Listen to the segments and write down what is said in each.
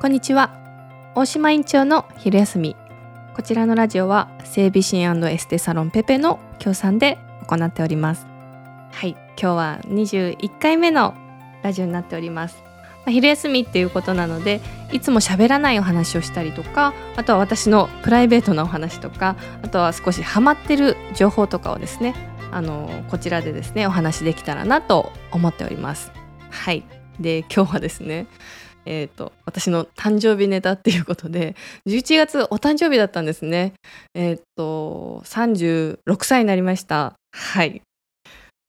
こんにちは。大島院長の昼休み。こちらのラジオは整備士エステサロンペペの協賛で行っております。はい今日は21回目のラジオになっております。昼休みっていうことなのでいつも喋らないお話をしたりとかあとは私のプライベートなお話とかあとは少しハマってる情報とかをですねあのこちらでですねお話できたらなと思っております。はい。で今日はですねえーと、私の誕生日ネタっていうことで11月お誕生日だったんですね。えっ、ー、と36歳になりました。はい。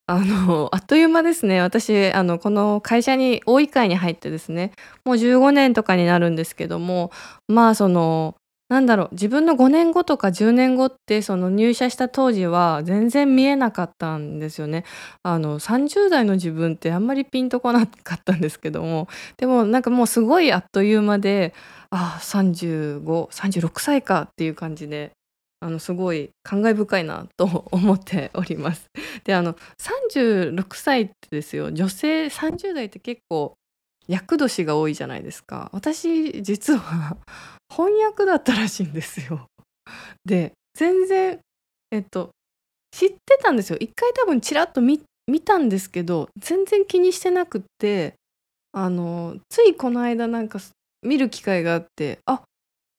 あのあっという間ですね。私あのこの会社に大井会に入ってですねもう15年とかになるんですけどもまあそのなんだろう自分の5年後とか10年後ってその入社した当時は全然見えなかったんですよね。あの30代の自分ってあんまりピンとこなかったんですけどもでもなんかもうすごいあっという間でああ3536歳かっていう感じであのすごい感慨深いなと思っております。であの36歳ってですよ女性30代って結構厄年が多いじゃないですか私実は翻訳だったらしいんですよ。で全然えっと知ってたんですよ一回多分ちらっと見たんですけど全然気にしてなくってあのついこの間なんか見る機会があってあ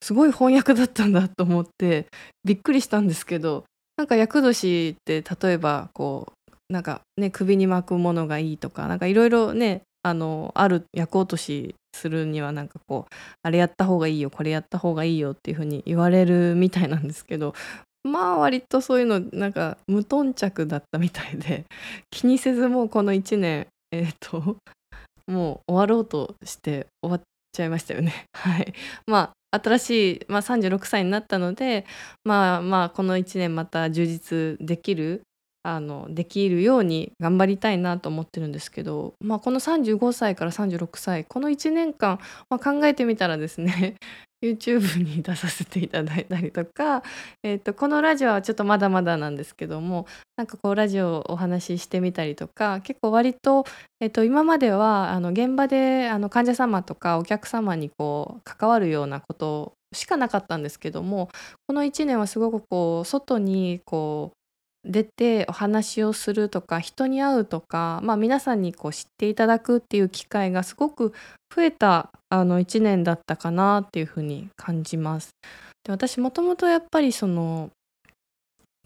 すごい翻訳だったんだと思ってびっくりしたんですけどなんか厄年って例えばこうなんかね首に巻くものがいいとかなんかいろいろねあのある役落としするにはなんかこうあれやった方がいいよこれやった方がいいよっていう風に言われるみたいなんですけど まあ割とそういうのなんか無頓着だったみたいで 気にせずもうこの1年えっ、ー、ともう終わろうとして終わっちゃいましたよね。はい、まあ新しい、まあ、36歳になったのでまあまあこの1年また充実できるあのできるように頑張りたいなと思ってるんですけど、まあ、この35歳から36歳この1年間、まあ、考えてみたらですね YouTube に出させていただいたりとか、えーと、このラジオはちょっとまだまだなんですけどもなんかこうラジオをお話ししてみたりとか結構割と,、えーと、今まではあの現場であの患者様とかお客様にこう関わるようなことしかなかったんですけどもこの1年はすごくこう外にこう出てお話をするとか人に会うとか、まあ、皆さんにこう知っていただくっていう機会がすごく増えたあの1年だったかなっていうふうに感じます。で私もともとやっぱりその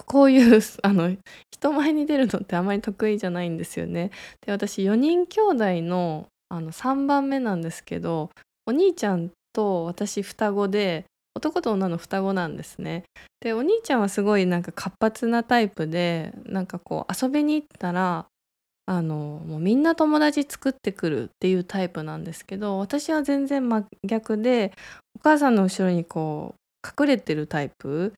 こういう あの人前に出るのってあまり得意じゃないんですよね。で私4人兄弟のあの3番目なんですけどお兄ちゃんと私双子で男と女の双子なんですね。でお兄ちゃんはすごいなんか活発なタイプでなんかこう遊びに行ったらあのもうみんな友達作ってくるっていうタイプなんですけど私は全然真逆でお母さんの後ろにこう隠れてるタイプ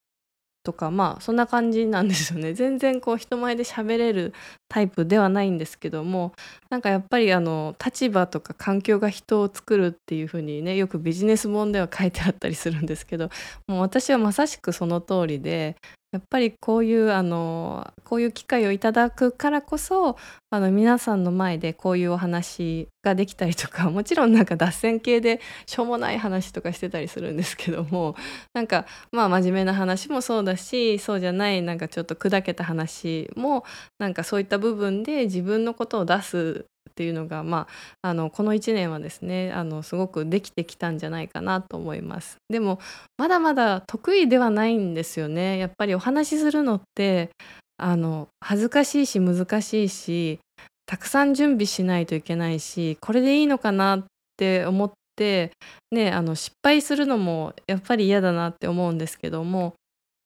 とかまあそんな感じなんですよね。全然こう人前で喋れるタイプではないんですけどもなんかやっぱりあの立場とか環境が人を作るっていう風にねよくビジネス本では書いてあったりするんですけどもう私はまさしくその通りでやっぱりこういうあのこういう機会をいただくからこそあの皆さんの前でこういうお話ができたりとか もちろんなんか脱線系でしょうもない話とかしてたりするんですけどもなんかまあ真面目な話もそうだしそうじゃないなんかちょっと砕けた話もなんかそういった部分で自分のことを出すっていうのが、まあ、あのこの1年はですねあのすごくできてきたんじゃないかなと思います。でもまだまだ得意ではないんですよね。やっぱりお話しするのってあの恥ずかしいし難しいしたくさん準備しないといけないしこれでいいのかなって思ってねあの失敗するのもやっぱり嫌だなって思うんですけども。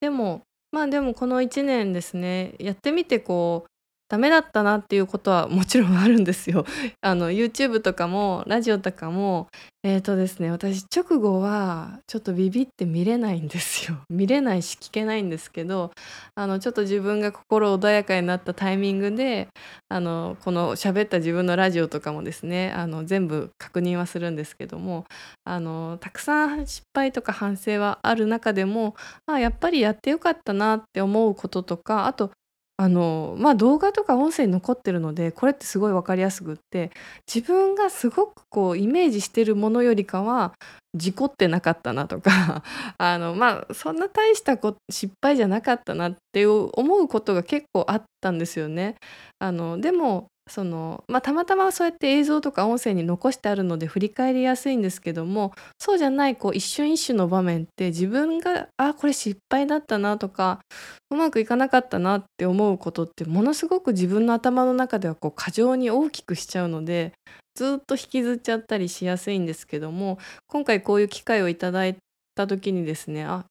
でもまあでもこの1年ですねやってみてこうダメだったなっていうことはもちろんあるんですよ。あの YouTube とかもラジオとかもえーとですね私直後はちょっとビビって見れないんですよ。見れないし聞けないんですけどあのちょっと自分が心穏やかになったタイミングであのこの喋った自分のラジオとかもですねあの全部確認はするんですけどもあのたくさん失敗とか反省はある中でもあやっぱりやってよかったなって思うこととかあとあのまあ動画とか音声に残ってるのでこれってすごい分かりやすくって自分がすごくこうイメージしてるものよりかは事故ってなかったなとか あのまあそんな大したこ失敗じゃなかったなって思うことが結構あったんですよね。あのでもそのまあ、たまたまそうやって映像とか音声に残してあるので振り返りやすいんですけどもそうじゃないこう一瞬一瞬の場面って自分があこれ失敗だったなとかうまくいかなかったなって思うことってものすごく自分の頭の中ではこう過剰に大きくしちゃうのでずっと引きずっちゃったりしやすいんですけども今回こういう機会をいただいた時にですねあ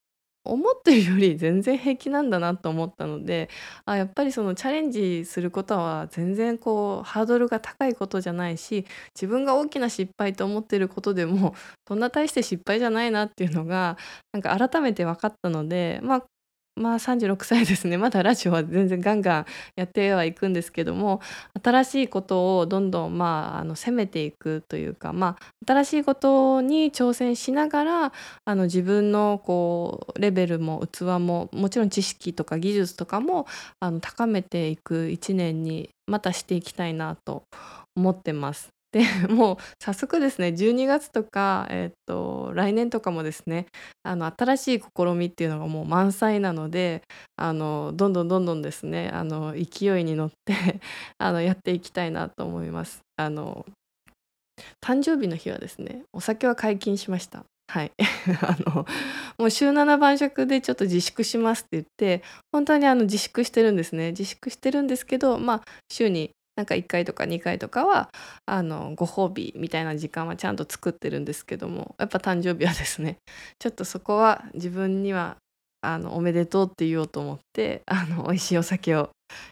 思ってるより全然平気なんだなと思ったのであやっぱりそのチャレンジすることは全然こうハードルが高いことじゃないし自分が大きな失敗と思ってることでもそんな大して失敗じゃないなっていうのがなんか改めて分かったのでまあまあ36歳ですね まだラジオは全然ガンガンやってはいくんですけども新しいことをどんどんまああの攻めていくというかまあ新しいことに挑戦しながらあの自分のこうレベルも器ももちろん知識とか技術とかもあの高めていく1年にまたしていきたいなと思ってます。で もう早速ですね12月とか、えーと、来年とかもですねあの新しい試みっていうのがもう満載なのであのどんどんどんどんですねあの勢いに乗って あのやっていきたいなと思います。あの誕生日の日はですねお酒は解禁しました。はい あのもう週7晩酌でちょっと自粛しますって言って本当にあの自粛してるんですね自粛してるんですけどまあ週になんか1回とか2回とかはあのご褒美みたいな時間はちゃんと作ってるんですけどもやっぱ誕生日はですねちょっとそこは自分にはあのおめでとうって言おうと思ってあの美味しいお酒を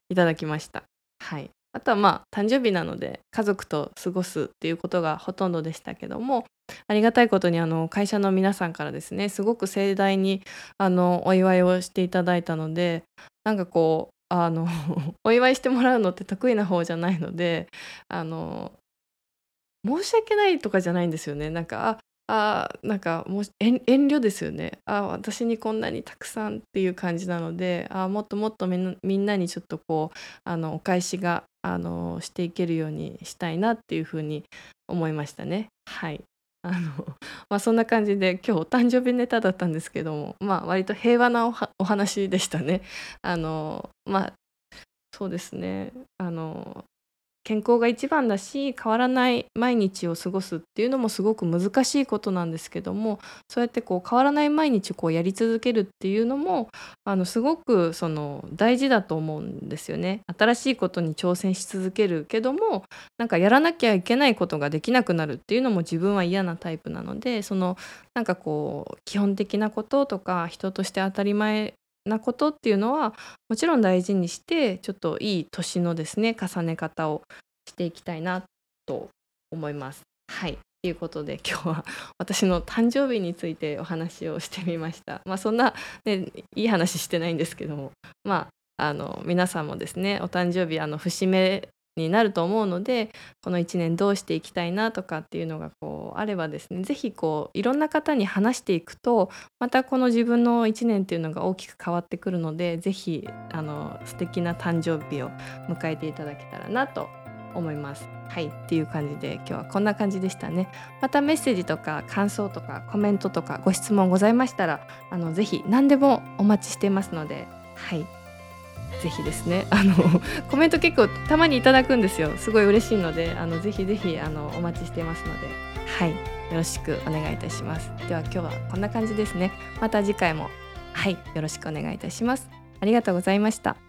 いただきました。はいあとはまあ誕生日なので家族と過ごすっていうことがほとんどでしたけどもありがたいことにあの会社の皆さんからですねすごく盛大にあのお祝いをしていただいたのでなんかこうあの お祝いしてもらうのって得意な方じゃないのであの申し訳ないとかじゃないんですよね。なんかああなんかもう遠慮ですよね。あ私にこんなにたくさんっていう感じなのであもっともっとみんなにちょっとこうあのお返しがあのしていけるようにしたいなっていうふうに思いましたね。はい。あのまあそんな感じで今日お誕生日ネタだったんですけどもまあ割と平和なお話でしたね。あのまあそうですねあの健康が一番だし変わらない毎日を過ごすっていうのもすごく難しいことなんですけどもそうやってこう変わらない毎日をこうやり続けるっていうのもあのすごくその大事だと思うんですよね。新しいことに挑戦し続けるけどもなんかやらなきゃいけないことができなくなるっていうのも自分は嫌なタイプなのでそのなんかこう基本的なこととか人として当たり前なことっていうのはもちろん大事にしてちょっといい年のですね重ね方をしていきたいなと思います。はいということで今日は私の誕生日についてお話をしてみました。まあそんな、ね、いい話してないんですけどもまああの皆さんもですねお誕生日あの節目になると思うのでこの1年どうしていきたいなとかっていうのがこうあればですね是非こういろんな方に話していくとまたこの自分の1年っていうのが大きく変わってくるので是非あの素敵な誕生日を迎えていただけたらなと思います。はいっていう感じで今日はこんな感じでしたね。またメッセージとか感想とかコメントとかご質問ございましたらあのぜひ何でもお待ちしてますのではいぜひですね。あのコメント結構たまにいただくんですよ。すごい嬉しいのであのぜひぜひあのお待ちしていますので。はい。よろしくお願いいたします。では今日はこんな感じですね。また次回も。はい。よろしくお願いいたします。ありがとうございました。